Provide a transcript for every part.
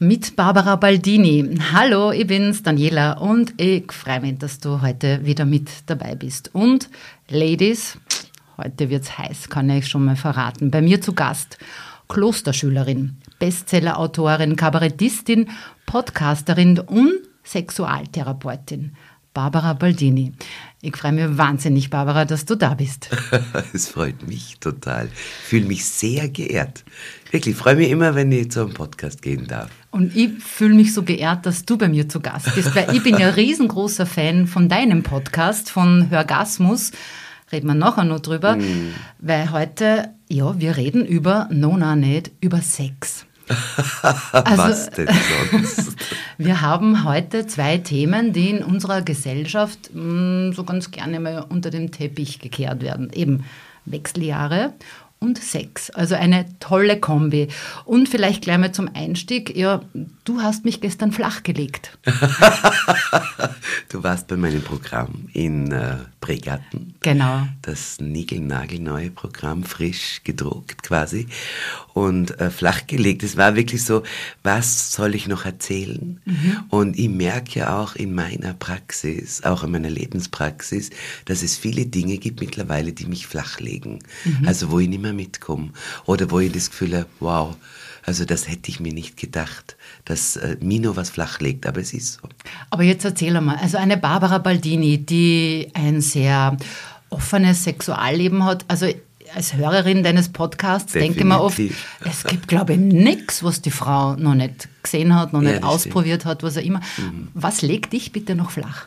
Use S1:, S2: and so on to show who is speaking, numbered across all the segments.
S1: Mit Barbara Baldini. Hallo, ich bin's, Daniela, und ich freue mich, dass du heute wieder mit dabei bist. Und Ladies, heute wird's heiß, kann ich schon mal verraten. Bei mir zu Gast Klosterschülerin, Bestsellerautorin, Kabarettistin, Podcasterin und Sexualtherapeutin. Barbara Baldini. Ich freue mich wahnsinnig, Barbara, dass du da bist.
S2: Es freut mich total. Ich fühle mich sehr geehrt. Wirklich, freue mich immer, wenn ich zu einem Podcast gehen darf.
S1: Und ich fühle mich so geehrt, dass du bei mir zu Gast bist, weil ich bin ja riesengroßer Fan von deinem Podcast, von Hörgasmus. Reden wir nachher noch drüber, mm. weil heute, ja, wir reden über Nona nicht, über Sex.
S2: Also, Was denn sonst?
S1: wir haben heute zwei Themen, die in unserer Gesellschaft mh, mm, so ganz gerne mal unter den Teppich gekehrt werden. Eben Wechseljahre und Sex. Also eine tolle Kombi. Und vielleicht gleich mal zum Einstieg. Ja, du hast mich gestern flachgelegt.
S2: du warst bei meinem Programm in äh, Bregatten.
S1: Genau.
S2: Das niegelnagelneue Programm, frisch gedruckt quasi. Und äh, flachgelegt. Es war wirklich so, was soll ich noch erzählen? Mhm. Und ich merke ja auch in meiner Praxis, auch in meiner Lebenspraxis, dass es viele Dinge gibt mittlerweile, die mich flachlegen. Mhm. Also wo ich nicht mehr mitkomme. Oder wo ich das Gefühl habe, wow, also das hätte ich mir nicht gedacht, dass äh, Mino was flachlegt, aber es ist so.
S1: Aber jetzt erzähl mal, also eine Barbara Baldini, die ein sehr offenes Sexualleben hat, also als Hörerin deines Podcasts Definitiv. denke mir oft, es gibt, glaube ich, nichts, was die Frau noch nicht gesehen hat, noch ja, nicht ausprobiert stimmt. hat, was auch immer. Mhm. Was legt dich bitte noch flach?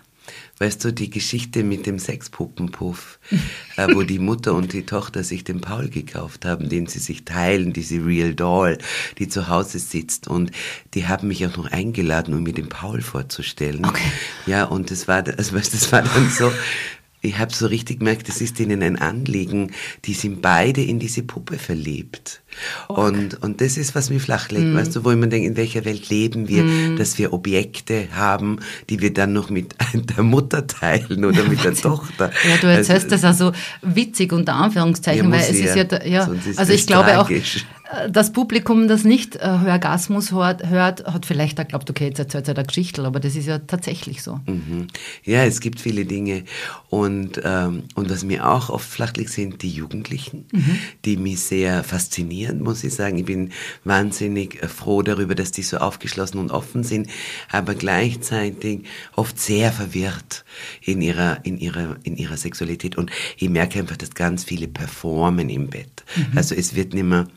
S2: Weißt du, die Geschichte mit dem Sexpuppenpuff, äh, wo die Mutter und die Tochter sich den Paul gekauft haben, den sie sich teilen, diese Real Doll, die zu Hause sitzt. Und die haben mich auch noch eingeladen, um mir den Paul vorzustellen. Okay. Ja, und das war, das, das war dann so, ich habe so richtig gemerkt, es ist ihnen ein Anliegen, die sind beide in diese Puppe verliebt. Okay. Und, und das ist, was mich flachlegt, mm. weißt du, wo ich mir denke, in welcher Welt leben wir, mm. dass wir Objekte haben, die wir dann noch mit der Mutter teilen oder mit der Tochter.
S1: Ja, du erzählst also, das also witzig unter Anführungszeichen, ja, weil es ist ja, ja, also ich glaube tragisch. auch, das Publikum, das nicht äh, Orgasmus hört, hört, hat vielleicht auch glaubt, okay, jetzt erzählt er eine Geschichte, aber das ist ja tatsächlich so.
S2: Mhm. Ja, es gibt viele Dinge. Und, ähm, und was mir auch oft flach liegt, sind die Jugendlichen, mhm. die mich sehr faszinieren, muss ich sagen. Ich bin wahnsinnig äh, froh darüber, dass die so aufgeschlossen und offen sind, aber gleichzeitig oft sehr verwirrt in ihrer, in ihrer, in ihrer Sexualität. Und ich merke einfach, dass ganz viele performen im Bett. Mhm. Also es wird nicht mehr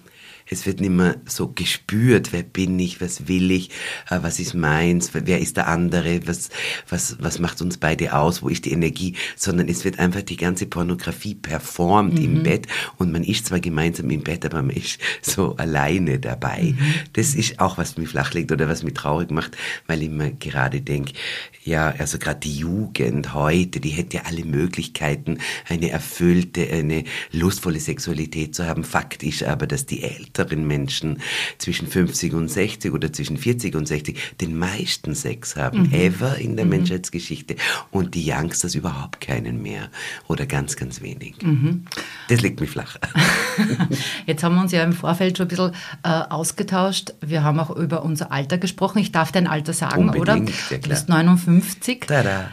S2: es wird nicht mehr so gespürt, wer bin ich, was will ich, äh, was ist meins, wer ist der andere, was, was, was macht uns beide aus, wo ist die Energie, sondern es wird einfach die ganze Pornografie performt mhm. im Bett und man ist zwar gemeinsam im Bett, aber man ist so alleine dabei. Mhm. Das ist auch, was mich flachlegt oder was mich traurig macht, weil ich mir gerade denke, ja, also gerade die Jugend heute, die hätte ja alle Möglichkeiten, eine erfüllte, eine lustvolle Sexualität zu haben. Fakt ist aber, dass die älteren Menschen zwischen 50 und 60 oder zwischen 40 und 60 den meisten Sex haben, mhm. ever in der mhm. Menschheitsgeschichte. Und die Youngsters überhaupt keinen mehr oder ganz, ganz wenig. Mhm. Das liegt mir flach.
S1: Jetzt haben wir uns ja im Vorfeld schon ein bisschen äh, ausgetauscht. Wir haben auch über unser Alter gesprochen. Ich darf dein Alter sagen,
S2: Unbedingt,
S1: oder?
S2: Ja.
S1: Du bist 59. 50 Tada.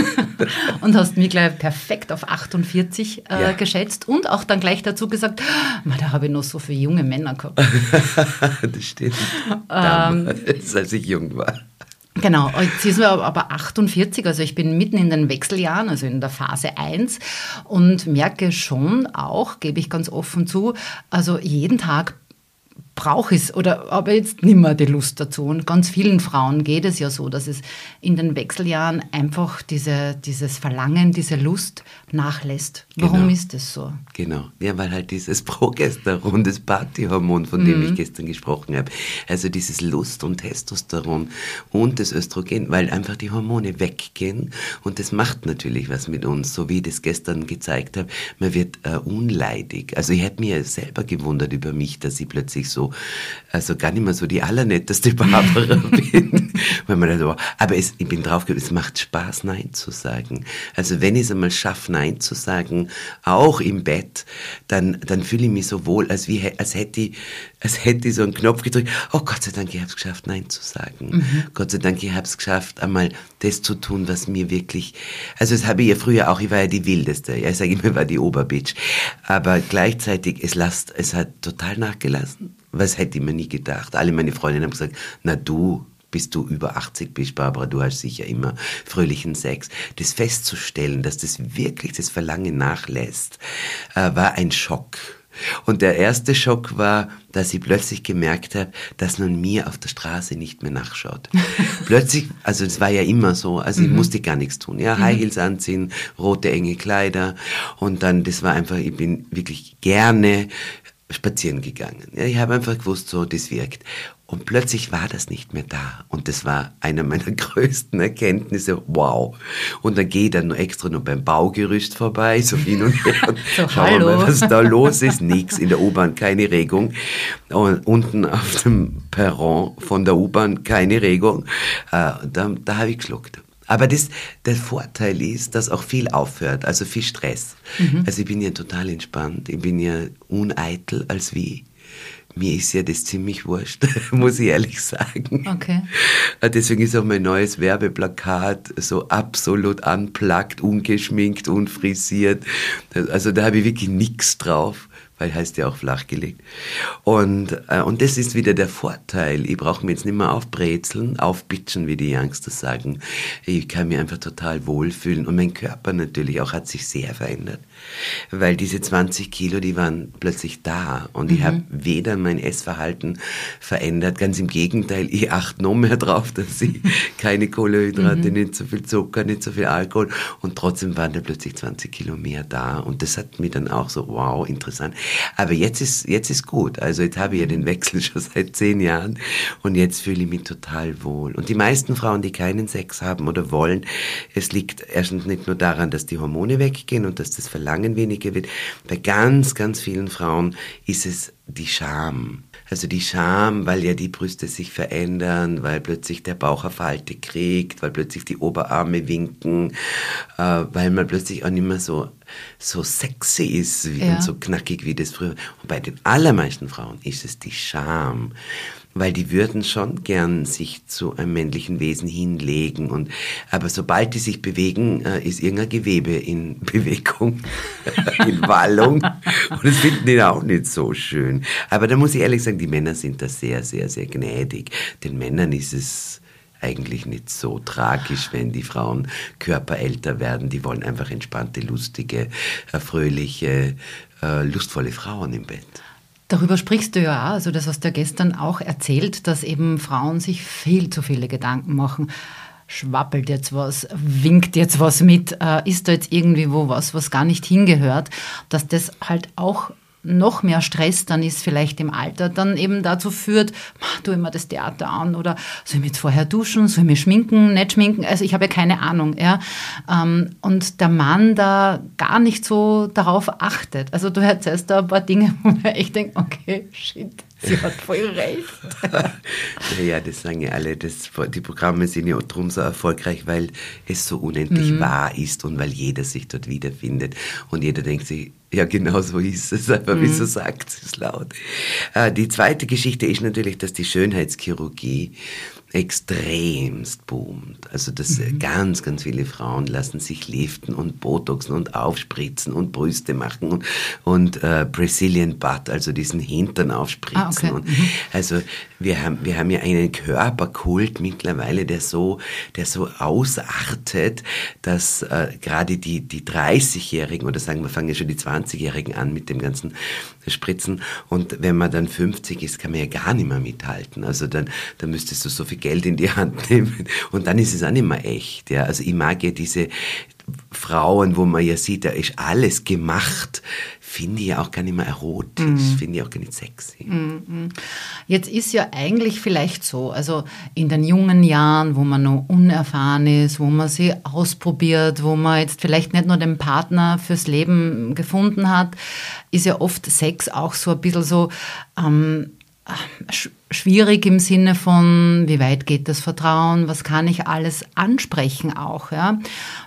S1: und hast mich gleich perfekt auf 48 äh, ja. geschätzt und auch dann gleich dazu gesagt, da habe ich noch so viele junge Männer gehabt.
S2: das stimmt. Damals, ähm, als ich jung war.
S1: Genau, jetzt ist mir aber 48, also ich bin mitten in den Wechseljahren, also in der Phase 1 und merke schon auch, gebe ich ganz offen zu, also jeden Tag brauche ich es oder habe jetzt nicht mehr die Lust dazu. Und ganz vielen Frauen geht es ja so, dass es in den Wechseljahren einfach diese, dieses Verlangen, diese Lust nachlässt. Warum
S2: Genau.
S1: ist das so?
S2: Genau, ja, weil halt dieses Progesteron, das Partyhormon, von dem
S1: Mhm.
S2: ich gestern gesprochen habe, also dieses Lust und Testosteron und das Östrogen, weil einfach die Hormone weggehen und das macht natürlich was mit uns, so wie ich das gestern gezeigt habe. Man wird äh, unleidig. Also ich hätte mir selber gewundert über mich, dass ich plötzlich so, also gar nicht mehr so die allernetteste Barbara bin. Weil man dachte, oh, aber es, ich bin draufgekommen, es macht Spaß, Nein zu sagen. Also wenn ich es einmal schaffe, Nein zu sagen, auch im Bett, dann, dann fühle ich mich so wohl, als, wie, als, hätte ich, als hätte ich so einen Knopf gedrückt. Oh Gott sei Dank, ich habe es geschafft, Nein zu sagen. Gott sei Dank, ich habe es geschafft, einmal das zu tun, was mir wirklich, also das habe ich ja früher auch, ich war ja die Wildeste. Ja, ich sage immer, ich war die Oberbitch. Aber gleichzeitig, es, lasst, es hat total nachgelassen. Was hätte ich mir nie gedacht. Alle meine Freundinnen haben gesagt, na du, bis du über 80 bist, Barbara, du hast sicher immer fröhlichen Sex. Das festzustellen, dass das wirklich das Verlangen nachlässt, äh, war ein Schock. Und der erste Schock war, dass ich plötzlich gemerkt habe, dass man mir auf der Straße nicht mehr nachschaut. plötzlich, also es war ja immer so, also ich musste gar nichts tun. Ja, High Heels anziehen, rote enge Kleider und dann, das war einfach, ich bin wirklich gerne spazieren gegangen. Ja, ich habe einfach gewusst, so, das wirkt. Und plötzlich war das nicht mehr da. Und das war einer meiner größten Erkenntnisse. Wow. Und dann gehe ich dann noch extra noch beim Baugerüst vorbei, so hin und her. Und
S1: So,
S2: schauen wir
S1: hallo.
S2: mal, was da los ist. Nix in der U-Bahn, keine Regung. Und unten auf dem Perron von der U-Bahn keine Regung. Äh, da, da habe ich geschluckt. Aber das, der Vorteil ist, dass auch viel aufhört, also viel Stress. Also ich bin ja total entspannt, ich bin ja uneitel als wie. Mir ist ja das ziemlich wurscht, muss ich ehrlich sagen.
S1: Okay.
S2: Äh, Deswegen ist auch mein neues Werbeplakat so absolut unplugged, ungeschminkt, unfrisiert. Also da habe ich wirklich nichts drauf, weil heißt ja auch flachgelegt. Und, äh, und das ist wieder der Vorteil. Ich brauche mich jetzt nicht mehr aufbrezeln, aufbitschen, wie die Youngsters sagen. Ich kann mich einfach total wohlfühlen. Und mein Körper natürlich auch hat sich sehr verändert. Weil diese 20 Kilo, die waren plötzlich da. Und ich habe weder mein Essverhalten verändert, ganz im Gegenteil, ich achte noch mehr drauf, dass ich keine Kohlenhydrate, nicht so viel Zucker, nicht so viel Alkohol. Und trotzdem waren da plötzlich 20 Kilo mehr da. Und das hat mich dann auch so, wow, interessant. Aber jetzt ist, jetzt ist gut. Also jetzt habe ich ja den Wechsel schon seit zehn Jahren. Und jetzt fühle ich mich total wohl. Und die meisten Frauen, die keinen Sex haben oder wollen, es liegt erstens nicht nur daran, dass die Hormone weggehen und dass das Verlangen weniger wird. Bei ganz, ganz vielen Frauen ist es die Scham. Also die Scham, weil ja die Brüste sich verändern, weil plötzlich der Bauch eine Falte kriegt, weil plötzlich die Oberarme winken, äh, weil man plötzlich auch nicht mehr so, so sexy ist wie,
S1: Ja.
S2: und so knackig wie das früher. Und bei den allermeisten Frauen ist es die Scham, weil die würden schon gern sich zu einem männlichen Wesen hinlegen und aber sobald die sich bewegen, äh, ist irgendein Gewebe in Bewegung, in Wallung und das finden die auch nicht so schön. Aber da muss ich ehrlich sagen, die Männer sind da sehr, sehr, sehr gnädig. Den Männern ist es eigentlich nicht so tragisch, wenn die Frauen Körper älter werden. Die wollen einfach entspannte, lustige, äh, fröhliche, äh, lustvolle Frauen im Bett.
S1: Darüber sprichst du ja auch, also das hast du ja gestern auch erzählt, dass eben Frauen sich viel zu viele Gedanken machen. Schwappelt jetzt was, winkt jetzt was mit, äh, ist da jetzt irgendwie wo was, was gar nicht hingehört, dass das halt auch noch mehr Stress dann ist vielleicht im Alter, dann eben dazu führt, du immer das Theater an oder soll ich mich jetzt vorher duschen, soll ich mich schminken, nicht schminken, also ich habe ja keine Ahnung, ja. Ähm, Und der Mann da gar nicht so darauf achtet. Also du erzählst da ein paar Dinge, wo man echt denkt, okay, shit, sie hat voll recht.
S2: Naja, das sagen ja alle, das, die Programme sind ja drum so erfolgreich, weil es so unendlich wahr ist und weil jeder sich dort wiederfindet. Und jeder denkt sich, ja, genau so ist es, aber wieso sagt sie es laut? Äh, die zweite Geschichte ist natürlich, dass die Schönheitschirurgie extremst boomt. Also dass äh, ganz, ganz viele Frauen lassen sich liften und Botoxen und aufspritzen und Brüste machen und, und äh, Brazilian Butt, also diesen Hintern aufspritzen. spritzen.
S1: Ah, okay.
S2: Und also wir haben, wir haben ja einen Körperkult mittlerweile, der so, der so ausartet, dass äh, gerade die, die 30-Jährigen oder sagen wir fangen ja schon die 20-Jährigen an mit dem ganzen Spritzen und wenn man dann 50 ist, kann man ja gar nicht mehr mithalten. Also dann, dann müsstest du so viel Geld in die Hand nehmen und dann ist es auch nicht mehr echt. Ja? Also ich mag ja diese Frauen, wo man ja sieht, da ist alles gemacht, finde ich ja auch gar nicht mehr erotisch,
S1: Mhm.
S2: finde ich auch gar nicht sexy.
S1: Jetzt ist ja eigentlich vielleicht so, also in den jungen Jahren, wo man noch unerfahren ist, wo man sie ausprobiert, wo man jetzt vielleicht nicht nur den Partner fürs Leben gefunden hat, ist ja oft Sex auch so ein bisschen so ähm, schwierig im Sinne von, wie weit geht das Vertrauen, was kann ich alles ansprechen auch. Ja?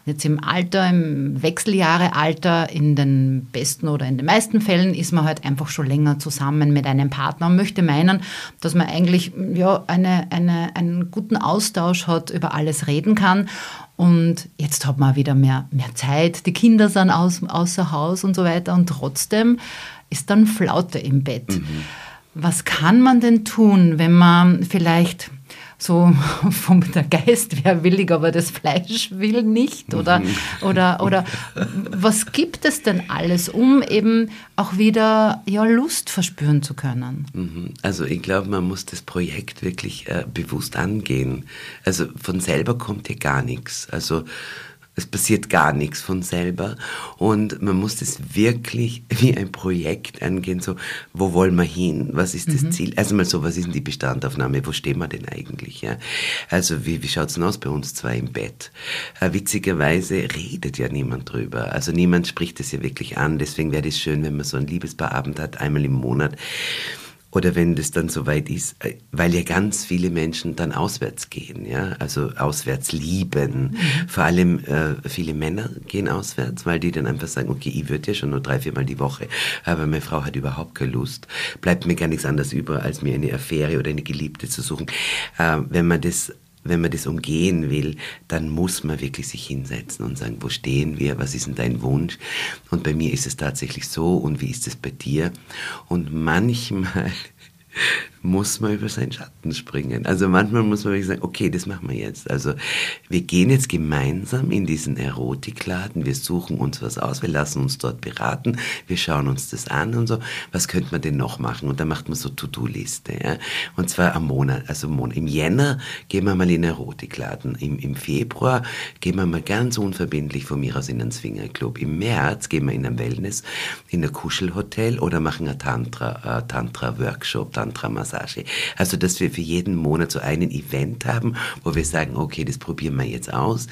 S1: Jetzt im Alter, im Wechseljahrealter, in den besten oder in den meisten Fällen ist man halt einfach schon länger zusammen mit einem Partner und möchte meinen, dass man eigentlich ja, eine, eine, einen guten Austausch hat, über alles reden kann. Und jetzt hat man wieder mehr, mehr Zeit, die Kinder sind aus, außer Haus und so weiter und trotzdem ist dann Flaute im Bett. Was kann man denn tun, wenn man vielleicht so vom der Geist wäre willig, aber das Fleisch will nicht oder oder oder was gibt es denn alles, um eben auch wieder ja Lust verspüren zu können?
S2: Mhm. Also ich glaube, man muss das Projekt wirklich äh, bewusst angehen. Also von selber kommt ja gar nichts. Also es passiert gar nichts von selber. Und man muss das wirklich wie ein Projekt angehen, so wo wollen wir hin, was ist das Ziel, also mal so, was ist denn die Bestandaufnahme, wo stehen wir denn eigentlich, ja? Also wie, wie schaut's denn aus bei uns zwei im Bett? Äh, witzigerweise redet ja niemand drüber, also niemand spricht es ja wirklich an, deswegen wäre es schön, wenn man so ein Liebespaarabend hat, einmal im Monat, oder wenn das dann soweit ist, äh, weil ja ganz viele Menschen dann auswärts gehen, ja, also auswärts lieben. Vor allem äh, viele Männer gehen auswärts, weil die dann einfach sagen, okay, ich würde ja schon nur drei, viermal die Woche, aber meine Frau hat überhaupt keine Lust. Bleibt mir gar nichts anderes über, als mir eine Affäre oder eine Geliebte zu suchen. Äh, wenn man das wenn man das umgehen will, dann muss man wirklich sich hinsetzen und sagen, wo stehen wir, was ist denn dein Wunsch? Und bei mir ist es tatsächlich so und wie ist es bei dir? Und manchmal muss man über seinen Schatten springen. Also manchmal muss man wirklich sagen, okay, das machen wir jetzt. Also wir gehen jetzt gemeinsam in diesen Erotikladen, wir suchen uns was aus, wir lassen uns dort beraten, wir schauen uns das an und so. Was könnte man denn noch machen? Und dann macht man so To-Do-Liste. Ja? Und zwar am Monat, also im Monat. Im Jänner gehen wir mal in den Erotikladen. Im, Im Februar gehen wir mal ganz unverbindlich von mir aus in einen Swingerclub. Im März gehen wir in ein Wellness, in ein Kuschelhotel oder machen ein äh, Tantra-Workshop, Tantra-Massage. Also, dass wir für jeden Monat so einen Event haben, wo wir sagen, okay, das probieren wir jetzt aus.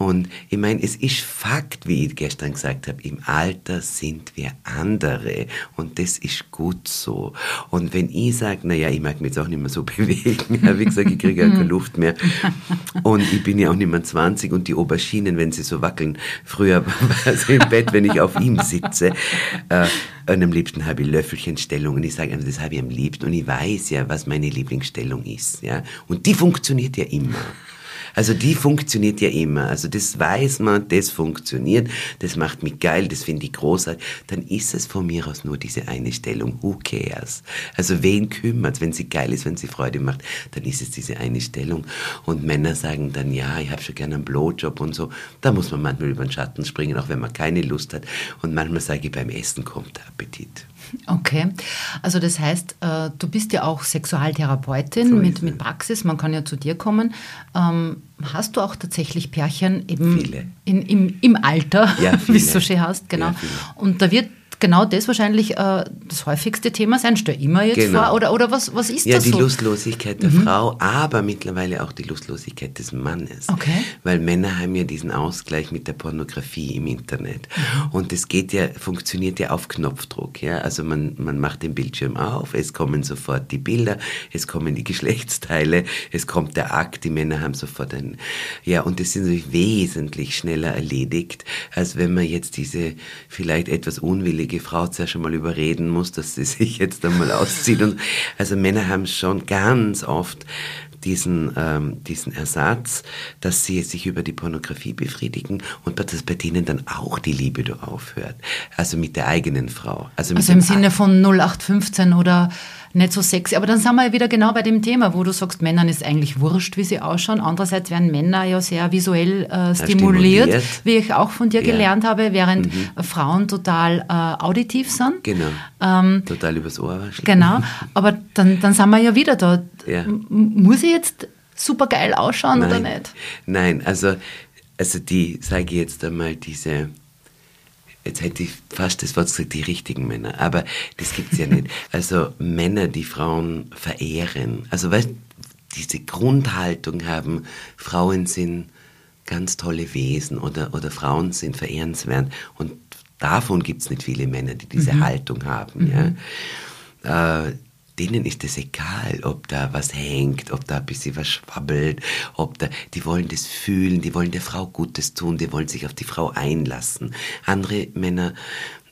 S2: Und ich meine, es ist Fakt, wie ich gestern gesagt habe, im Alter sind wir andere und das ist gut so. Und wenn ich sage, naja, ich mag mich jetzt auch nicht mehr so bewegen, wie gesagt, ich kriege ja keine Luft mehr und ich bin ja auch nicht mehr 20 und die Auberginen, wenn sie so wackeln, früher war sie im Bett, wenn ich auf ihm sitze, äh, und am liebsten habe ich Löffelchenstellung und ich sage einfach, das habe ich am liebsten und ich weiß ja, was meine Lieblingsstellung ist, ja. Und die funktioniert ja immer. Also die funktioniert ja immer. Also das weiß man, das funktioniert, das macht mich geil, das finde ich großartig. Dann ist es von mir aus nur diese eine Stellung. Who cares? Also wen kümmert Wenn sie geil ist, wenn sie Freude macht, dann ist es diese eine Stellung. Und Männer sagen dann, ja, ich habe schon gerne einen Blowjob und so. Da muss man manchmal über den Schatten springen, auch wenn man keine Lust hat. Und manchmal sage ich, beim Essen kommt der Appetit.
S1: Okay, also das heißt, äh, du bist ja auch Sexualtherapeutin
S2: So
S1: mit, mit. Praxis, man kann ja zu dir kommen. Ähm, hast du auch tatsächlich Pärchen eben. In, im, im Alter,
S2: Ja,
S1: wie es so schön heißt, genau.
S2: Ja.
S1: Und da wird genau das wahrscheinlich äh, das häufigste Thema sein. Stell immer jetzt
S2: Genau.
S1: vor, oder, oder was, was ist
S2: Ja,
S1: das
S2: die
S1: so?
S2: Lustlosigkeit der Frau, aber mittlerweile auch die Lustlosigkeit des Mannes.
S1: Okay.
S2: Weil Männer haben ja diesen Ausgleich mit der Pornografie im Internet. Und es geht ja, funktioniert ja auf Knopfdruck. Ja? Also man, man macht den Bildschirm auf, es kommen sofort die Bilder, es kommen die Geschlechtsteile, es kommt der Akt, die Männer haben sofort ein, ja, und das ist natürlich wesentlich schneller erledigt, als wenn man jetzt diese vielleicht etwas unwillige Frau zuerst schon mal überreden muss, dass sie sich jetzt einmal auszieht. Und, also Männer haben schon ganz oft diesen, ähm, diesen Ersatz, dass sie sich über die Pornografie befriedigen und dass bei denen dann auch die Libido aufhört. Also mit der eigenen Frau. Also,
S1: Also im Sinne von 0815 oder nicht so sexy. Aber dann sind wir ja wieder genau bei dem Thema, wo du sagst, Männern ist eigentlich wurscht, wie sie ausschauen. Andererseits werden Männer ja sehr visuell äh, stimuliert, stimuliert, wie ich auch von dir ja. gelernt habe, während mhm. Frauen total äh, auditiv sind.
S2: Genau. Ähm, total übers Ohr.
S1: Genau. Aber dann, dann sind wir ja wieder da. Ja. Muss ich jetzt super geil ausschauen
S2: Nein.
S1: oder nicht?
S2: Nein, also, also die, sage ich jetzt einmal, diese jetzt hätte ich fast das Wort gesagt, die richtigen Männer, aber das gibt es ja nicht. Also Männer, die Frauen verehren. Also weißt diese Grundhaltung haben, Frauen sind ganz tolle Wesen oder, oder Frauen sind verehrenswert. Und davon gibt es nicht viele Männer, die diese mhm. Haltung haben. Mhm. Ja. Äh, denen ist es egal, ob da was hängt, ob da ein bisschen was schwabbelt, ob da, die wollen das fühlen, die wollen der Frau Gutes tun, die wollen sich auf die Frau einlassen. Andere Männer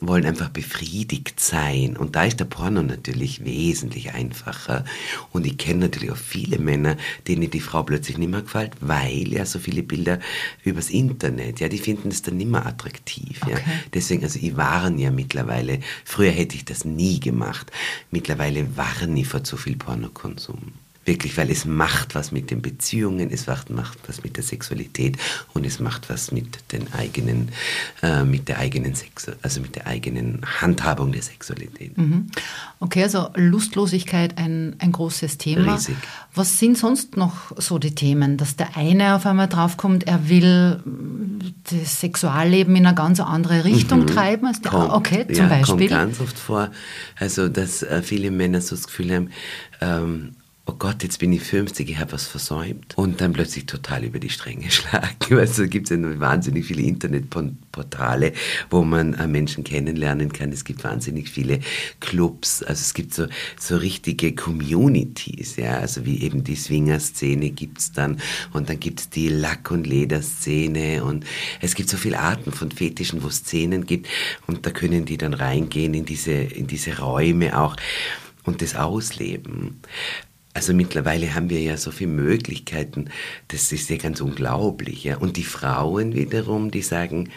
S2: wollen einfach befriedigt sein. Und da ist der Porno natürlich wesentlich einfacher. Und ich kenne natürlich auch viele Männer, denen die Frau plötzlich nicht mehr gefällt, weil ja so viele Bilder übers Internet, ja, die finden es dann nicht mehr attraktiv. Okay. Ja. Deswegen, also ich warne ja mittlerweile, früher hätte ich das nie gemacht, mittlerweile warne ich vor zu viel Pornokonsum. Wirklich, weil es macht was mit den Beziehungen, es macht, macht was mit der Sexualität und es macht was mit den eigenen, äh, mit der eigenen Sex, also mit der eigenen Handhabung der Sexualität.
S1: Mhm. Okay, also Lustlosigkeit ein, ein großes Thema. Riesig. Was sind sonst noch so die Themen, dass der eine auf einmal draufkommt, er will das Sexualleben in eine ganz andere Richtung mhm. treiben als der kommt, Okay, zum ja, Beispiel.
S2: kommt ganz oft vor, also dass äh, viele Männer so das Gefühl haben, ähm, oh Gott, jetzt bin ich 50, ich habe was versäumt. Und dann plötzlich total über die Stränge schlagen. Also gibt es ja wahnsinnig viele Internetportale, wo man äh, Menschen kennenlernen kann. Es gibt wahnsinnig viele Clubs. Also es gibt so, so richtige Communities, ja. Also wie eben die Swinger-Szene gibt es dann. Und dann gibt es die Lack- und Lederszene. Und es gibt so viele Arten von Fetischen, wo es Szenen gibt. Und da können die dann reingehen in diese, in diese Räume auch und das ausleben. Also mittlerweile haben wir ja so viele Möglichkeiten, das ist ja ganz unglaublich. Ja. Und die Frauen wiederum, die sagen,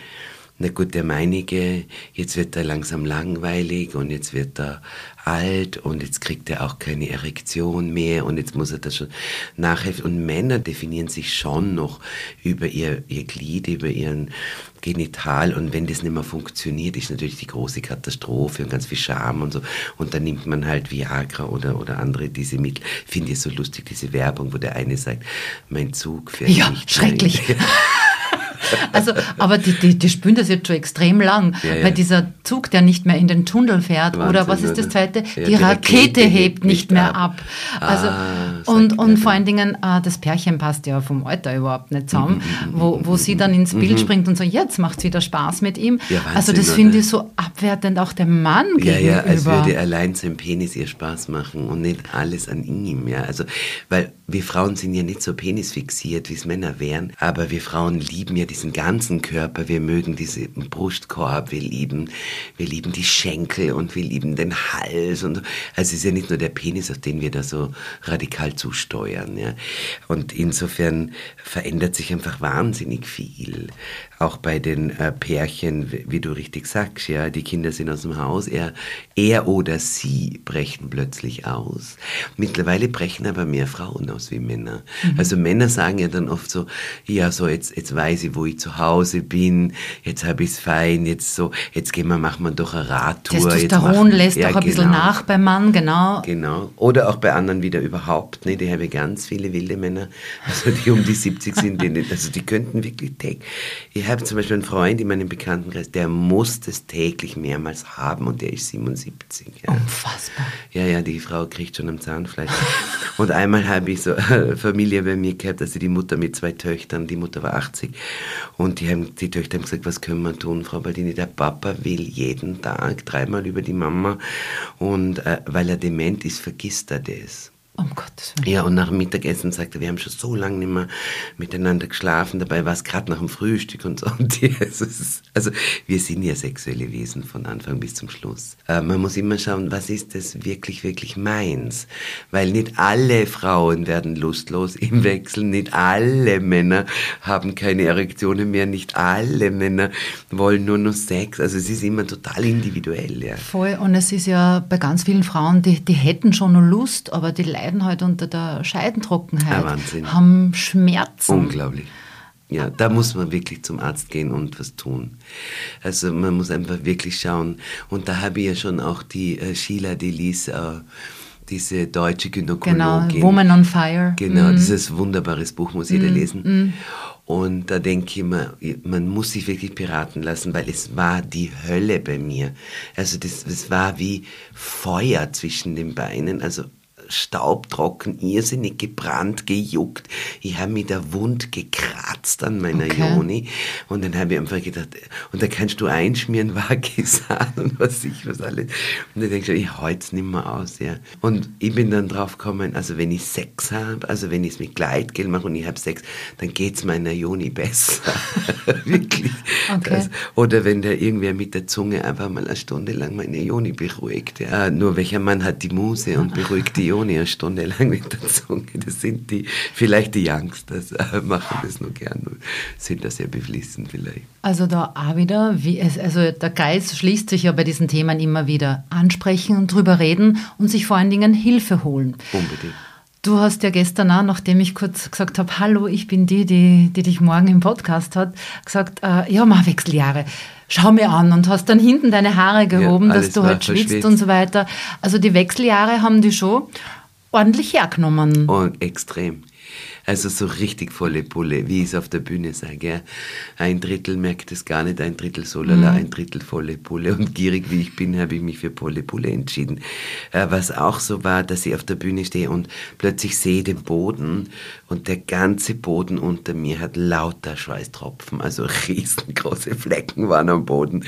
S2: na gut, der meinige, jetzt wird er langsam langweilig und jetzt wird er alt und jetzt kriegt er auch keine Erektion mehr und jetzt muss er das schon nachhelfen. Und Männer definieren sich schon noch über ihr, ihr Glied, über ihren Genital und wenn das nicht mehr funktioniert, ist natürlich die große Katastrophe und ganz viel Scham und so. Und dann nimmt man halt Viagra oder, oder andere diese Mittel. Finde ich so lustig, diese Werbung, wo der eine sagt, mein Zug fährt
S1: ja,
S2: nicht.
S1: schrecklich. Also, aber die, die, die spüren das jetzt schon extrem lang, ja, ja. weil dieser Zug, der nicht mehr in den Tunnel fährt, Wahnsinn, oder was ist das zweite? Ja, die, Rakete, Rakete hebt nicht mehr ab. ab. Also, ah, und, und vor allen Dingen, äh, das Pärchen passt ja vom Alter überhaupt nicht zusammen, mhm, wo, wo sie dann ins Bild mhm. springt und so, jetzt macht es wieder Spaß mit ihm. Wahnsinn, also das finde ich so abwertend auch dem Mann
S2: ja,
S1: gegenüber.
S2: Ja, als würde allein sein Penis ihr Spaß machen und nicht alles an ihm. Ja, also, weil wir Frauen sind ja nicht so penisfixiert, wie es Männer wären, aber wir Frauen lieben ja diesen ganzen Körper. Wir mögen diesen Brustkorb, wir lieben, wir lieben die Schenkel und wir lieben den Hals und also es ist ja nicht nur der Penis, auf den wir da so radikal zusteuern. Ja. Und insofern verändert sich einfach wahnsinnig viel auch bei den äh, Pärchen, wie du richtig sagst, ja, die Kinder sind aus dem Haus, er, er oder sie brechen plötzlich aus. Mittlerweile brechen aber mehr Frauen aus wie Männer. Mhm. Also Männer sagen ja dann oft so, ja, so jetzt, jetzt weiß ich, wo ich zu Hause bin, jetzt habe ich es fein, jetzt so, jetzt gehen wir, machen wir doch eine Radtour.
S1: Testosteron machen, lässt ja, doch ein genau. bisschen nach beim Mann, genau.
S2: Genau. Oder auch bei anderen wieder überhaupt nicht. Ich habe ganz viele wilde Männer, also die um die 70 sind, die, also die könnten wirklich take. Ich habe zum Beispiel einen Freund in meinem Bekanntenkreis, der muss das täglich mehrmals haben und der ist 77.
S1: Ja. Unfassbar.
S2: Ja, ja, die Frau kriegt schon am Zahnfleisch. und einmal habe ich so Familie bei mir gehabt, also die Mutter mit zwei Töchtern, die Mutter war 80 und die, haben, die Töchter haben gesagt, was können wir tun, Frau Baldini? Der Papa will jeden Tag dreimal über die Mama und äh, weil er dement ist, vergisst er das.
S1: Um Gottes Willen.
S2: Ja, und nach dem Mittagessen sagte er, wir haben schon so lange nicht mehr miteinander geschlafen. Dabei war es gerade nach dem Frühstück und so. Und also, ist, also wir sind ja sexuelle Wesen von Anfang bis zum Schluss. Äh, man muss immer schauen, was ist das wirklich, wirklich meins? Weil nicht alle Frauen werden lustlos im Wechsel, nicht alle Männer haben keine Erektionen mehr, nicht alle Männer wollen nur noch Sex. Also es ist immer total individuell, ja.
S1: Voll. Und es ist ja bei ganz vielen Frauen, die, die hätten schon noch Lust, aber die leiden halt unter der Scheidentrockenheit,
S2: Ah, Wahnsinn.
S1: haben Schmerzen.
S2: Unglaublich. Ja, da muss man wirklich zum Arzt gehen und was tun. Also man muss einfach wirklich schauen. Und da habe ich ja schon auch die äh, Sheila Delis, äh, diese deutsche
S1: Genau,
S2: Gynäkologin.
S1: Woman on Fire.
S2: Genau, dieses wunderbares Buch muss jeder lesen. Und da denke ich immer, man muss sich wirklich beraten lassen, weil es war die Hölle bei mir. Also das, das war wie Feuer zwischen den Beinen, also staubtrocken, irrsinnig gebrannt, gejuckt. Ich habe mich da wund gekratzt an meiner
S1: Okay.
S2: Joni. Und dann habe ich einfach gedacht, und da kannst du einschmieren, Vagisan und was ich was alles. Und dann denke ich, ich halte es nicht mehr aus. Ja. Und ich bin dann drauf gekommen, also wenn ich Sex habe, also wenn ich es mit Gleitgel mache und ich habe Sex, dann geht es meiner Joni besser. Wirklich.
S1: Okay.
S2: Das, oder wenn der irgendwer mit der Zunge einfach mal eine Stunde lang meine Joni beruhigt. Ja. Nur welcher Mann hat die Muse und beruhigt die Joni eine Stunde lang mit der Zunge? Das sind die, vielleicht die Youngsters äh, machen das nur gern, und sind da sehr beflissen vielleicht.
S1: Also da auch wieder, wie es, also der Geist schließt sich ja bei diesen Themen immer wieder. Ansprechen und drüber reden und sich vor allen Dingen Hilfe holen.
S2: Unbedingt.
S1: Du hast ja gestern auch, nachdem ich kurz gesagt habe, hallo, ich bin die, die, die dich morgen im Podcast hat, gesagt, äh, ja, mach Wechseljahre. Schau mir an und hast dann hinten deine Haare gehoben, dass
S2: alles
S1: du halt schwitzt
S2: verschwitzt.
S1: und so weiter. Also die Wechseljahre haben die schon ordentlich hergenommen.
S2: Und extrem. Also so richtig volle Pulle, wie ich es auf der Bühne sage. Ja. Ein Drittel merkt es gar nicht, ein Drittel solala, ein Drittel volle Pulle. Und gierig wie ich bin, habe ich mich für volle Pulle entschieden. Äh, was auch so war, dass ich auf der Bühne stehe und plötzlich sehe den Boden und der ganze Boden unter mir hat lauter Schweißtropfen, also riesengroße Flecken waren am Boden.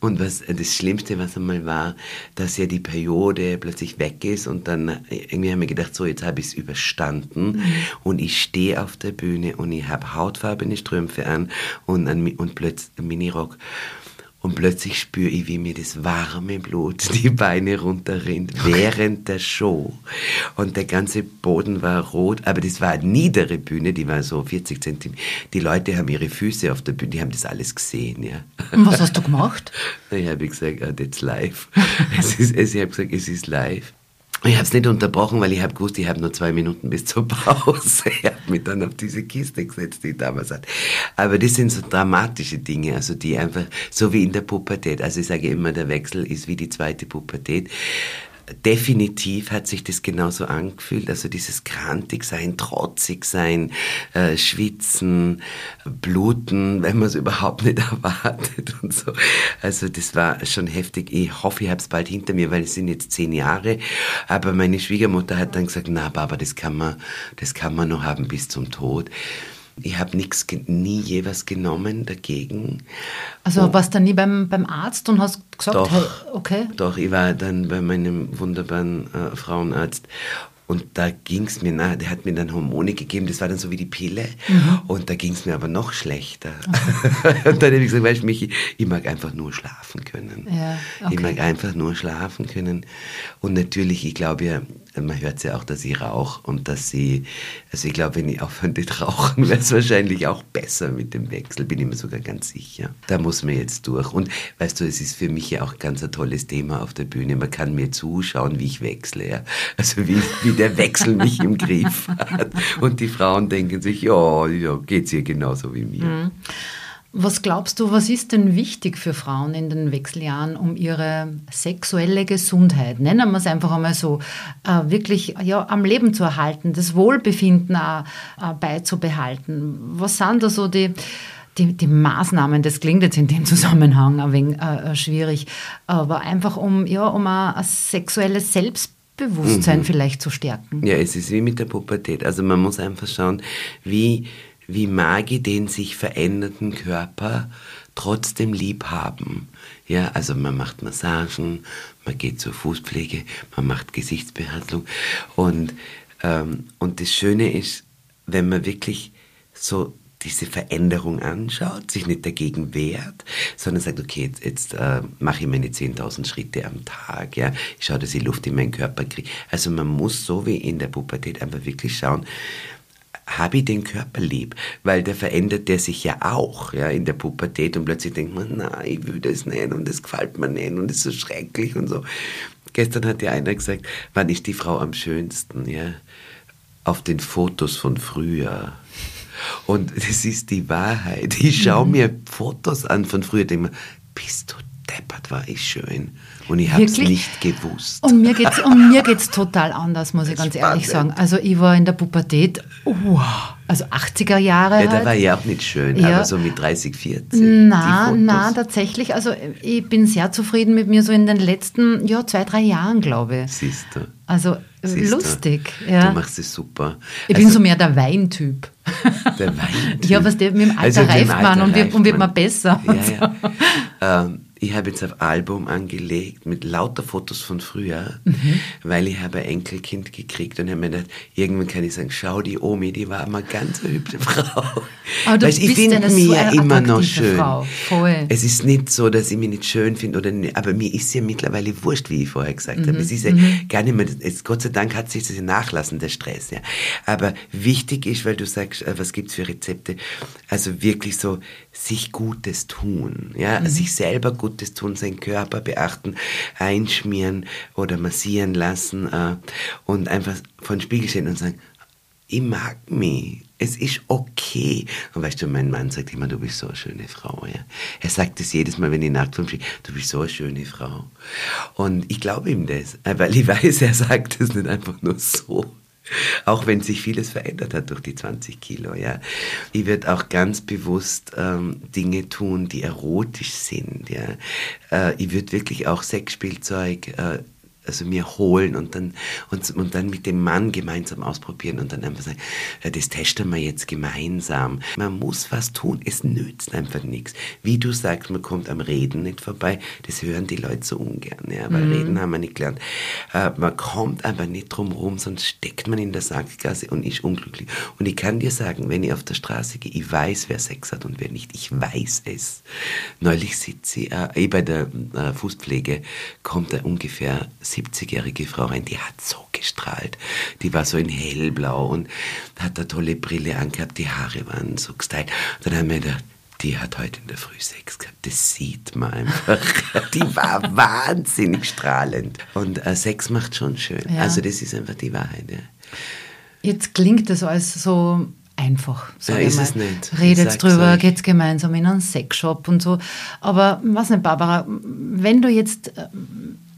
S2: Und was das Schlimmste, was einmal war, dass ja die Periode plötzlich weg ist und dann äh, irgendwie haben wir gedacht, so jetzt habe ich es überstanden und ich stehe auf der Bühne und ich habe hautfarbene Strümpfe an und, ein, Mi- und plötzlich einen Minirock. Und plötzlich spüre ich, wie mir das warme Blut die Beine runterrinnt während der Show. Und der ganze Boden war rot, aber das war eine niedere Bühne, die war so 40 Zentimeter. Die Leute haben ihre Füße auf der Bühne, die haben das alles gesehen, ja.
S1: Und was hast du gemacht?
S2: Ich habe gesagt, ah, that's live. es ist, ich habe gesagt, es ist live. Ich habe es nicht unterbrochen, weil ich habe gewusst, ich habe nur zwei Minuten bis zur Pause. Ich habe mich dann auf diese Kiste gesetzt, die damals hat. Aber das sind so dramatische Dinge, also die einfach, so wie in der Pubertät. Also ich sage immer, der Wechsel ist wie die zweite Pubertät. Definitiv hat sich das genauso angefühlt, also dieses krantig sein, trotzig sein, äh, schwitzen, bluten, wenn man es überhaupt nicht erwartet und so. Also das war schon heftig. Ich hoffe, ich habe es bald hinter mir, weil es sind jetzt zehn Jahre. Aber meine Schwiegermutter hat dann gesagt, na Baba, das kann man, das kann man noch haben bis zum Tod. Ich habe nichts, nie je was genommen dagegen.
S1: Also warst du nie beim, beim Arzt und hast gesagt,
S2: Doch.
S1: hey, okay.
S2: Doch, ich war dann bei meinem wunderbaren äh, Frauenarzt und da ging es mir nach, der hat mir dann Hormone gegeben, das war dann so wie die Pille und da ging es mir aber noch schlechter. und dann habe ich gesagt, weißt du, Michi, ich mag einfach nur schlafen können.
S1: Ja,
S2: Ich
S1: okay.
S2: mag einfach nur schlafen können und natürlich, ich glaube ja, man hört ja auch, dass ich rauche und dass sie, also ich glaube, wenn ich aufhören würde rauchen, wäre es wahrscheinlich auch besser mit dem Wechsel, bin ich mir sogar ganz sicher. Da muss man jetzt durch. Und weißt du, es ist für mich ja auch ganz ein tolles Thema auf der Bühne. Man kann mir zuschauen, wie ich wechsle. Ja? Also wie, wie der Wechsel mich im Griff hat. Und die Frauen denken sich, ja, ja geht's ihr genauso wie mir.
S1: Was glaubst du, was ist denn wichtig für Frauen in den Wechseljahren, um ihre sexuelle Gesundheit, nennen wir es einfach einmal so, äh, wirklich ja, am Leben zu erhalten, das Wohlbefinden auch, äh, beizubehalten? Was sind da so die, die, die Maßnahmen? Das klingt jetzt in dem Zusammenhang ein wenig äh, äh, schwierig, aber einfach um, ja, um ein, ein sexuelles Selbstbewusstsein vielleicht zu stärken.
S2: Ja, es ist wie mit der Pubertät. Also man muss einfach schauen, wie, wie mag ich den sich veränderten Körper trotzdem lieb haben. Ja, also man macht Massagen, man geht zur Fußpflege, man macht Gesichtsbehandlung und, ähm, und das Schöne ist, wenn man wirklich so diese Veränderung anschaut, sich nicht dagegen wehrt, sondern sagt, okay, jetzt, jetzt äh, mache ich meine 10.000 Schritte am Tag, ja, ich schaue, dass ich Luft in meinen Körper kriege. Also man muss so wie in der Pubertät einfach wirklich schauen, habe ich den Körper lieb? Weil der verändert der sich ja auch, ja, in der Pubertät und plötzlich denkt man, nein, ich will das nicht und das gefällt mir nicht und das ist so schrecklich und so. Gestern hat ja einer gesagt, wann ist die Frau am schönsten, ja? Auf den Fotos von früher. Und das ist die Wahrheit. Ich schaue mhm. mir Fotos an von früher, denke mir, bist du deppert, war ich schön. Und ich habe es nicht gewusst.
S1: Und mir geht es um geht's total anders, muss ich ganz Spannend. ehrlich sagen. Also ich war in der Pubertät, oh, also 80er Jahre.
S2: Ja, da halt. war ich auch nicht schön, ja. aber so mit 30, 40.
S1: Na, na, tatsächlich. Also ich bin sehr zufrieden mit mir so in den letzten, ja, zwei, drei Jahren, glaube ich.
S2: Siehst du.
S1: Also Siehst lustig.
S2: Du,
S1: ja.
S2: du machst es super.
S1: Ich also, bin so mehr der Weintyp.
S2: Der Weintyp?
S1: ja, was der mit dem Alter also reift man und wird, und wird man besser.
S2: Ja, ja. ähm, ich habe jetzt ein Album angelegt mit lauter Fotos von früher, mhm. weil ich habe ein Enkelkind gekriegt und habe mir gedacht, irgendwann kann ich sagen, schau, die Omi, die war immer ganz eine hübsche Frau.
S1: Aber du weißt, ich finde mich so ja
S2: immer noch schön. Frau. Voll. Es ist nicht so, dass ich mich nicht schön finde, oder nicht, aber mir ist ja mittlerweile wurscht, wie ich vorher gesagt mhm. habe. Es ist ja mhm. gar nicht mehr, es, Gott sei Dank hat sich das nachlassen, der Stress. Ja. Aber wichtig ist, weil du sagst, äh, was gibt es für Rezepte, also wirklich so, sich Gutes tun, ja, mhm. sich selber Gutes tun, seinen Körper beachten, einschmieren oder massieren lassen äh, und einfach vor den Spiegel stehen und sagen, ich mag mich. Es ist okay. Und weißt du, mein Mann sagt immer, du bist so eine schöne Frau. Ja? Er sagt es jedes Mal, wenn ich nackt vom stehe, du bist so eine schöne Frau. Und ich glaube ihm das, weil ich weiß, er sagt es nicht einfach nur so. Auch wenn sich vieles verändert hat durch die 20 Kilo, ja. Ich werde auch ganz bewusst ähm, Dinge tun, die erotisch sind, ja. Äh, ich würde wirklich auch Sexspielzeug äh, also mir holen und dann, und, und dann mit dem Mann gemeinsam ausprobieren und dann einfach sagen, das testen wir jetzt gemeinsam. Man muss was tun, es nützt einfach nichts. Wie du sagst, man kommt am Reden nicht vorbei, das hören die Leute so ungern, ja, weil mhm. Reden haben wir nicht gelernt. Äh, man kommt aber nicht drum rum, sonst steckt man in der Sackgasse und ist unglücklich. Und ich kann dir sagen, wenn ich auf der Straße gehe, ich weiß, wer Sex hat und wer nicht. Ich weiß es. Neulich sitze ich, äh, bei der äh, Fußpflege, kommt da ungefähr 70-jährige Frau rein, die hat so gestrahlt. Die war so in hellblau und hat eine tolle Brille angehabt, die Haare waren so gestylt. Dann haben wir gedacht, die hat heute in der Früh Sex gehabt. Das sieht man einfach. die war wahnsinnig strahlend. Und äh, Sex macht schon schön. Ja. Also das ist einfach die Wahrheit. Ja.
S1: Jetzt klingt das alles so einfach.
S2: Ja, ist mal. es nicht.
S1: Redet drüber, euch. geht's gemeinsam in einen Sexshop und so. Aber was nicht, Barbara, wenn du jetzt äh,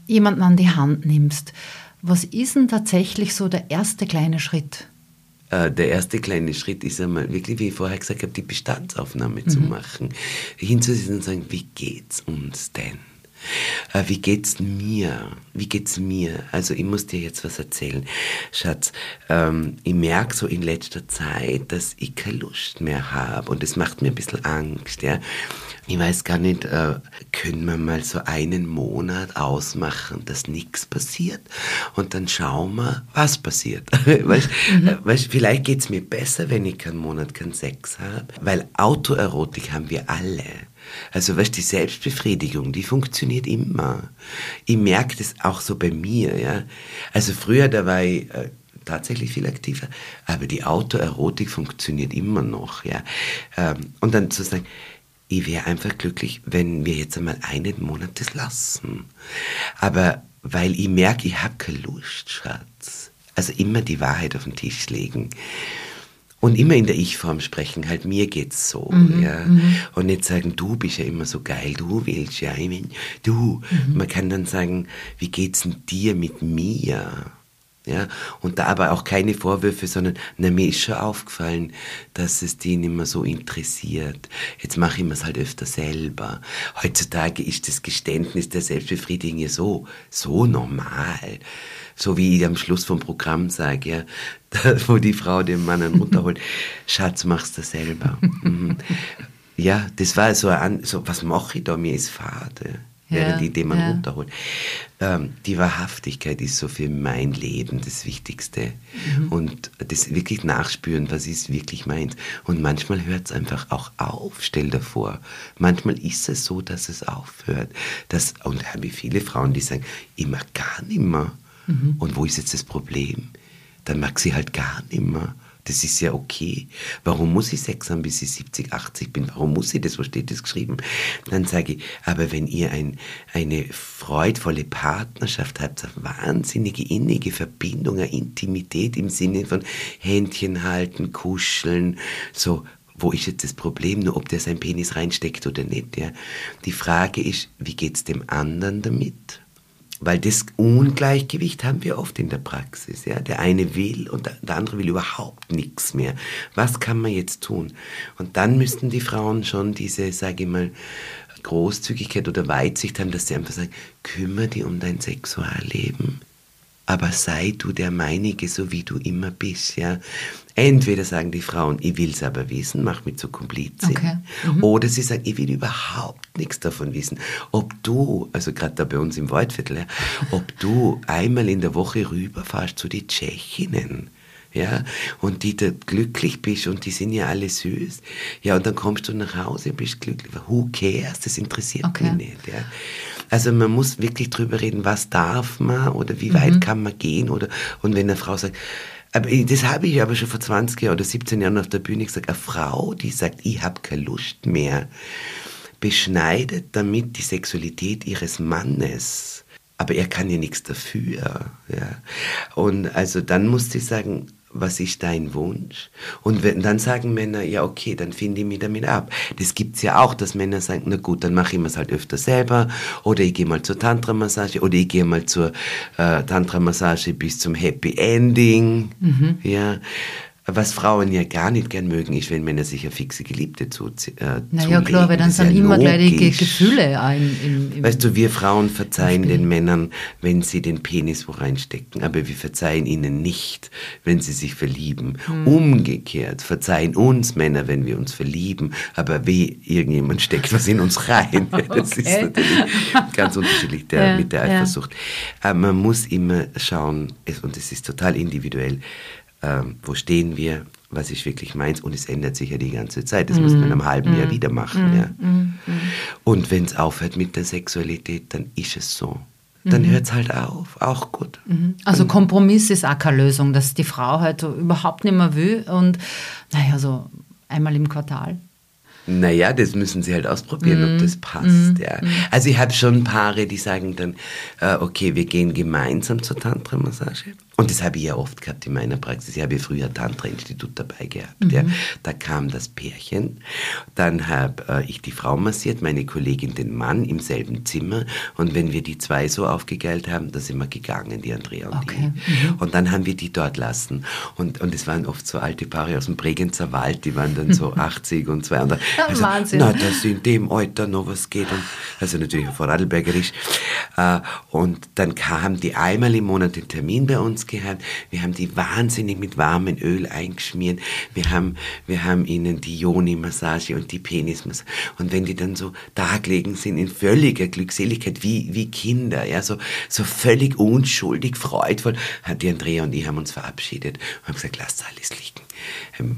S1: jemanden an die Hand nimmst, was ist denn tatsächlich so der erste kleine Schritt?
S2: Äh, der erste kleine Schritt ist einmal wirklich, wie ich vorher gesagt habe, die Bestandsaufnahme mhm. zu machen. Hinzusetzen und sagen, wie geht's uns denn? Äh, wie geht's mir? Wie geht's mir? Also ich muss dir jetzt was erzählen, Schatz. Ähm, ich merke so in letzter Zeit, dass ich keine Lust mehr habe und das macht mir ein bisschen Angst. Ja? Ich weiß gar nicht, äh, können wir mal so einen Monat ausmachen, dass nichts passiert und dann schauen wir, was passiert. weißt, mhm. Äh, weißt, vielleicht geht's mir besser, wenn ich keinen Monat keinen Sex habe, weil Autoerotik haben wir alle. Also weißt, die Selbstbefriedigung, die funktioniert immer. Ich merke das auch so bei mir. Ja? Also früher, da war ich äh, tatsächlich viel aktiver, aber die Autoerotik funktioniert immer noch. Ja? Ähm, und dann zu sagen, ich wäre einfach glücklich, wenn wir jetzt einmal einen Monat das lassen. Aber weil ich merke, ich habe keine Lust, Schatz. Also immer die Wahrheit auf den Tisch legen. Und immer in der Ich-Form sprechen, halt mir geht's so, mhm, ja. Mhm. Und nicht sagen, du bist ja immer so geil, du willst ja, ich mein, du. Mhm. Man kann dann sagen, wie geht's denn dir mit mir? Ja, und da aber auch keine Vorwürfe, sondern na, mir ist schon aufgefallen, dass es die nicht mehr so interessiert. Jetzt mache ich es halt öfter selber. Heutzutage ist das Geständnis der Selbstbefriedigung ja so, so normal so wie ich am Schluss vom Programm sage, ja, da, wo die Frau den Mann dann runterholt, Schatz, machst du selber. Mhm. ja, das war so, ein, so was mache ich da, mir ist Fahrt während ja, die den man ja. runterholt. Ähm, die Wahrhaftigkeit ist so für mein Leben das Wichtigste. Mhm. Und das wirklich nachspüren, was ist wirklich meins. Und manchmal hört es einfach auch auf, stell dir vor. Manchmal ist es so, dass es aufhört. Das, und da habe ich viele Frauen, die sagen, ich mag gar nicht mehr. Mhm. Und wo ist jetzt das Problem? Dann mag sie halt gar nicht mehr. Das ist ja okay. Warum muss ich Sex haben, bis ich 70, 80 bin? Warum muss ich das? Wo steht das geschrieben? Dann sage ich, aber wenn ihr ein, eine freudvolle Partnerschaft habt, eine wahnsinnige innige Verbindung, eine Intimität im Sinne von Händchen halten, kuscheln, so, wo ist jetzt das Problem, nur ob der sein Penis reinsteckt oder nicht. Ja? Die Frage ist, wie geht's dem anderen damit? Weil das Ungleichgewicht haben wir oft in der Praxis. Ja? Der eine will und der andere will überhaupt nichts mehr. Was kann man jetzt tun? Und dann müssten die Frauen schon diese, sage ich mal, Großzügigkeit oder Weitsicht haben, dass sie einfach sagen, kümmere dich um dein Sexualleben aber sei du der meinige, so wie du immer bist, ja. Entweder sagen die Frauen, ich will's aber wissen, mach mich zu Komplizin. Okay. Mhm. Oder sie sagen, ich will überhaupt nichts davon wissen. Ob du, also gerade da bei uns im Waldviertel, ja, ob du einmal in der Woche rüberfährst zu den Tschechinnen, ja, und die da glücklich bist und die sind ja alle süß. Ja, und dann kommst du nach Hause, bist glücklich. Who cares? Das interessiert okay. mich nicht, ja. Also man muss wirklich drüber reden, was darf man oder wie weit mhm. kann man gehen oder und wenn eine Frau sagt, aber das habe ich aber schon vor 20 Jahren oder 17 Jahren auf der Bühne gesagt, eine Frau, die sagt, ich habe keine Lust mehr, beschneidet damit die Sexualität ihres Mannes. Aber er kann ja nichts dafür. Ja. Und also dann muss sie sagen, was ist dein Wunsch? Und wenn, dann sagen Männer, ja okay, dann finde ich mich damit ab. Das gibt's ja auch, dass Männer sagen, na gut, dann mache ich mir's halt öfter selber oder ich gehe mal zur Tantra-Massage oder ich gehe mal zur äh, Tantra-Massage bis zum Happy Ending. Mhm. Ja, was Frauen ja gar nicht gern mögen, ist, wenn Männer sich eine fixe Geliebte zu, äh,
S1: Naja, klar, weil dann sind ja immer gleich die Gefühle ein. Im,
S2: im weißt du, wir Frauen verzeihen den Männern, wenn sie den Penis wo reinstecken, aber wir verzeihen ihnen nicht, wenn sie sich verlieben. Hm. Umgekehrt verzeihen uns Männer, wenn wir uns verlieben, aber wie irgendjemand steckt was in uns rein. Das okay. ist natürlich ganz unterschiedlich der, ja, mit der Eifersucht. Ja. Aber man muss immer schauen, und es ist total individuell, ähm, wo stehen wir, was ist wirklich meins und es ändert sich ja die ganze Zeit. Das mm. muss man in einem halben mm. Jahr wieder machen. Mm. Ja. Mm. Und wenn es aufhört mit der Sexualität, dann ist es so. Dann mhm. hört es halt auf, auch gut.
S1: Mhm. Also Kompromiss ist auch keine Lösung, dass die Frau halt so überhaupt nicht mehr will und naja, so einmal im Quartal
S2: naja, das müssen sie halt ausprobieren, mm. ob das passt. Mm. Ja. Mm. Also ich habe schon Paare, die sagen dann, äh, okay, wir gehen gemeinsam zur Tantra-Massage. Und das habe ich ja oft gehabt in meiner Praxis. Ich habe ja früher Tantra-Institut dabei gehabt. Mhm. Ja. Da kam das Pärchen, dann habe äh, ich die Frau massiert, meine Kollegin den Mann im selben Zimmer. Und wenn wir die zwei so aufgegeilt haben, da sind wir gegangen, die Andrea und okay. ich. Mhm. Und dann haben wir die dort lassen. Und, und es waren oft so alte Paare aus dem Bregenzer Wald, die waren dann so 80 und 200. Also, Wahnsinn. Na, dass in dem Alter noch was geht. Und, also natürlich vor Radlbergerisch. Äh, und dann haben die einmal im Monat den Termin bei uns gehabt. Wir haben die wahnsinnig mit warmem Öl eingeschmiert. Wir haben, wir haben ihnen die Joni-Massage und die Penismassage. Und wenn die dann so da gelegen sind in völliger Glückseligkeit, wie, wie Kinder, ja, so, so völlig unschuldig, freudvoll, hat die Andrea und ich haben uns verabschiedet und haben gesagt, lasst alles liegen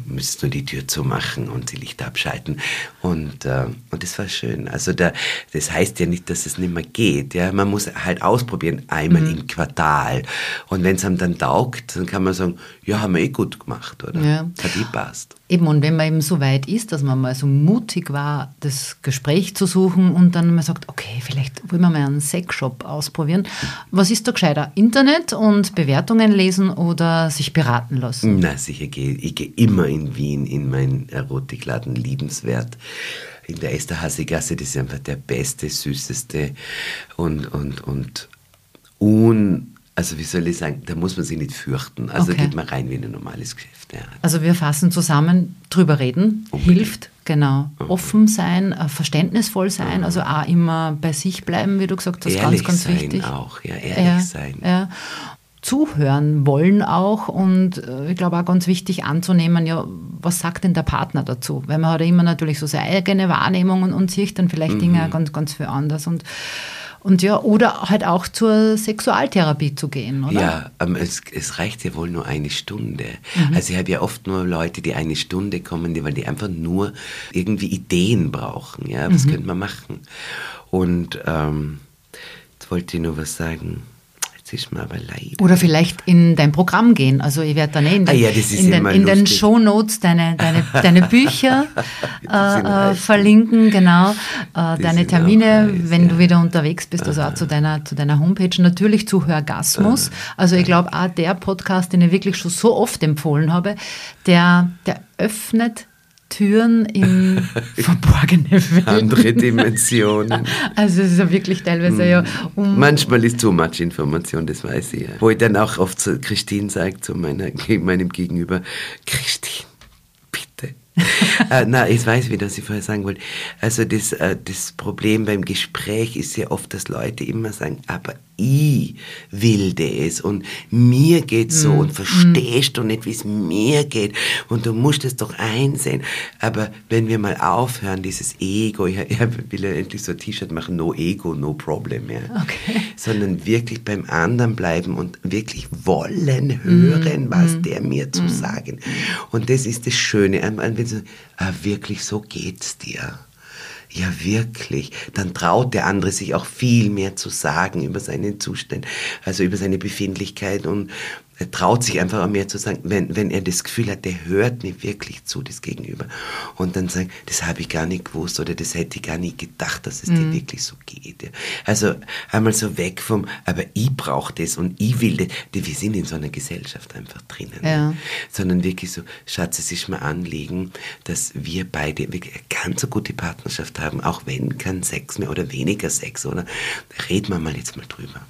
S2: müsst nur die Tür zumachen und die Lichter abschalten. Und, äh, und das war schön. Also da, das heißt ja nicht, dass es nicht mehr geht. Ja? Man muss halt ausprobieren, einmal mhm. im Quartal. Und wenn es einem dann taugt, dann kann man sagen, ja, haben wir eh gut gemacht, oder? Ja. Hat eh passt.
S1: Eben, und wenn man eben so weit ist, dass man mal so mutig war, das Gespräch zu suchen und dann mal sagt, okay, vielleicht wollen wir mal einen Sexshop ausprobieren. Was ist da gescheiter? Internet und Bewertungen lesen oder sich beraten lassen?
S2: Na, sicher, ich gehe immer in Wien in meinen Erotikladen liebenswert in der Esterhazy-Gasse, das ist einfach der beste, süßeste und, und, und un, also wie soll ich sagen, da muss man sich nicht fürchten. Also okay. geht man rein wie ein normales Geschäft. Ja.
S1: Also wir fassen zusammen, drüber reden, Unbedingt. hilft, genau. Okay. Offen sein, äh, verständnisvoll sein, also auch immer bei sich bleiben, wie du gesagt hast,
S2: ehrlich
S1: ganz, ganz
S2: sein
S1: wichtig.
S2: auch, ja, ehrlich ja, sein.
S1: Ja. zuhören wollen auch und äh, ich glaube auch ganz wichtig anzunehmen, ja, was sagt denn der Partner dazu? Weil man hat ja immer natürlich so seine eigene Wahrnehmung und, und sieht dann vielleicht mhm. Dinge ganz, ganz viel anders und und ja, oder halt auch zur Sexualtherapie zu gehen, oder?
S2: Ja, ähm, es, es reicht ja wohl nur eine Stunde. Mhm. Also ich habe ja oft nur Leute, die eine Stunde kommen, die, weil die einfach nur irgendwie Ideen brauchen. Ja, was mhm. könnte man machen? Und ähm, jetzt wollte ich nur was sagen. Ist mir aber leid.
S1: Oder vielleicht in dein Programm gehen. Also ich werde dann eh in den, ah ja, in den, in den Shownotes deine, deine, deine Bücher äh, äh, verlinken, genau. Äh, deine Termine, heiß, wenn ja. du wieder unterwegs bist, also auch zu deiner, zu deiner Homepage. Natürlich zu Hörgasmus. Also ich glaube auch der Podcast, den ich wirklich schon so oft empfohlen habe, der, der öffnet Türen in verborgene Welten.
S2: Andere Dimensionen.
S1: Also es ist ja wirklich teilweise mm. ja
S2: um Manchmal ist zu much Information, das weiß ich ja. Wo ich dann auch oft zu Christine sage, zu meiner, meinem Gegenüber, Christine, bitte. äh, na, ich weiß wieder, was ich vorher sagen wollte. Also das, äh, das Problem beim Gespräch ist ja oft, dass Leute immer sagen, aber ich wilde es und mir geht's so mm. und verstehst du nicht, wie es mir geht und du musst es doch einsehen. Aber wenn wir mal aufhören, dieses Ego, ich, ich will ja endlich so ein T-Shirt machen, no Ego, no Problem, ja. Okay. Sondern wirklich beim anderen bleiben und wirklich wollen hören, mm. was mm. der mir zu mm. sagen. Und das ist das Schöne, wenn so, ah, wirklich so geht's dir ja wirklich, dann traut der andere sich auch viel mehr zu sagen über seinen Zustand, also über seine Befindlichkeit und er traut sich einfach auch mehr zu sagen, wenn, wenn er das Gefühl hat, der hört mir wirklich zu, das Gegenüber. Und dann sagen, das habe ich gar nicht gewusst oder das hätte ich gar nicht gedacht, dass es mhm. dir wirklich so geht. Ja. Also einmal so weg vom, aber ich brauche das und ich will das. Wir sind in so einer Gesellschaft einfach drinnen. Ja. Sondern wirklich so, Schatz, es ist mir Anliegen, dass wir beide wirklich eine ganz so gute Partnerschaft haben, auch wenn kein Sex mehr oder weniger Sex, oder? Reden wir mal jetzt mal drüber.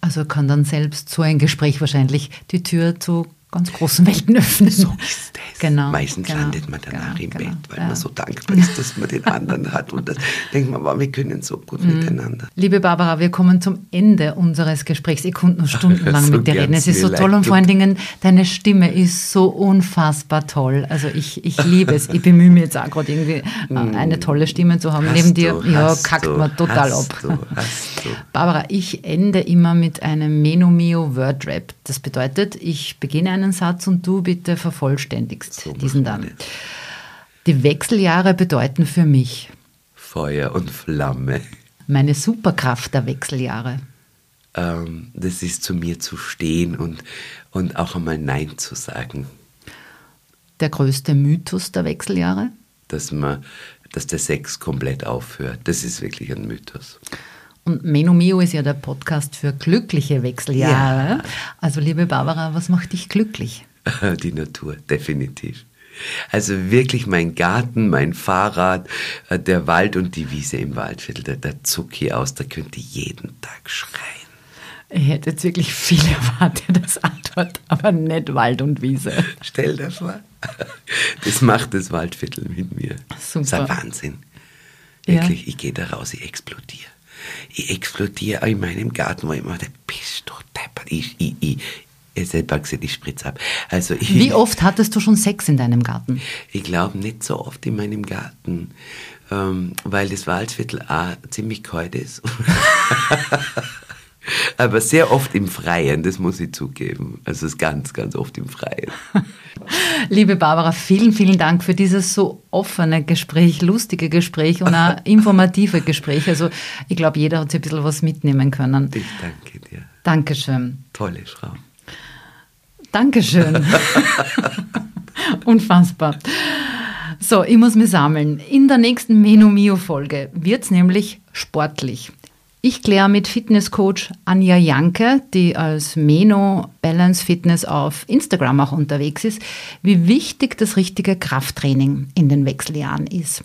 S1: Also kann dann selbst so ein Gespräch wahrscheinlich die Tür zu ganz großen Welten öffnen.
S2: So ist es. Genau. Meistens genau, landet man danach genau, im genau, Bett, weil ja. man so dankbar ist, dass man den anderen hat. Und dann denkt man, wow, wir können so gut mhm. miteinander.
S1: Liebe Barbara, wir kommen zum Ende unseres Gesprächs. Ich konnte nur stundenlang so mit dir reden. Es ist so toll und vor allen Dingen, deine Stimme ist so unfassbar toll. Also ich, ich liebe es. Ich bemühe mich jetzt auch gerade irgendwie äh, mhm. eine tolle Stimme zu haben. Hast Neben dir, du, ja, kackt du, man total ab. Du, Barbara, ich ende immer mit einem Menomio Word Rap. Das bedeutet, ich beginne einen Satz und du bitte vervollständigst so diesen dann. Die Wechseljahre bedeuten für mich
S2: Feuer und Flamme.
S1: Meine Superkraft der Wechseljahre.
S2: Ähm, das ist zu mir zu stehen und, und auch einmal Nein zu sagen.
S1: Der größte Mythos der Wechseljahre?
S2: Dass, man, dass der Sex komplett aufhört. Das ist wirklich ein Mythos.
S1: Und Menomio ist ja der Podcast für glückliche Wechseljahre. Ja. Also liebe Barbara, was macht dich glücklich?
S2: Die Natur, definitiv. Also wirklich mein Garten, mein Fahrrad, äh, der Wald und die Wiese im Waldviertel, da, da zuck ich aus, da könnte ich jeden Tag schreien.
S1: Ich hätte jetzt wirklich viel erwartet als Antwort, aber nicht Wald und Wiese.
S2: Stell dir vor. Das macht das Waldviertel mit mir. Super. Das ist ein Wahnsinn. Wirklich, ja. ich gehe da raus, ich explodiere ich explodiere in meinem Garten, wo ich immer bist du deppert, ich, ich, ich, ich selber gesagt, ich spritze ab. Also ich,
S1: Wie oft hattest du schon Sex in deinem Garten?
S2: Ich glaube nicht so oft in meinem Garten, ähm, weil das Waldviertel auch ziemlich kalt ist. Aber sehr oft im Freien, das muss ich zugeben. Also es ist ganz, ganz oft im Freien.
S1: Liebe Barbara, vielen, vielen Dank für dieses so offene Gespräch, lustige Gespräch und auch informative Gespräch. Also ich glaube, jeder hat sich ein bisschen was mitnehmen können.
S2: Ich danke dir.
S1: Dankeschön.
S2: Tolle Frau.
S1: Dankeschön. Unfassbar. So, ich muss mich sammeln. In der nächsten Menu Mio Folge wird es nämlich sportlich. Ich kläre mit Fitnesscoach Anja Janke, die als Meno Balance Fitness auf Instagram auch unterwegs ist, wie wichtig das richtige Krafttraining in den Wechseljahren ist.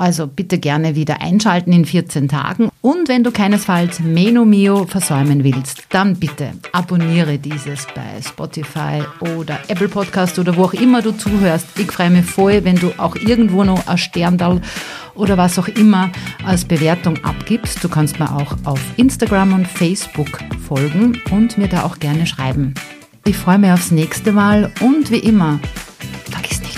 S1: Also bitte gerne wieder einschalten in 14 Tagen. Und wenn du keinesfalls Meno Mio versäumen willst, dann bitte abonniere dieses bei Spotify oder Apple Podcast oder wo auch immer du zuhörst. Ich freue mich voll, wenn du auch irgendwo noch ein Sterndal oder was auch immer als Bewertung abgibst. Du kannst mir auch auf Instagram und Facebook folgen und mir da auch gerne schreiben. Ich freue mich aufs nächste Mal und wie immer, vergiss nicht.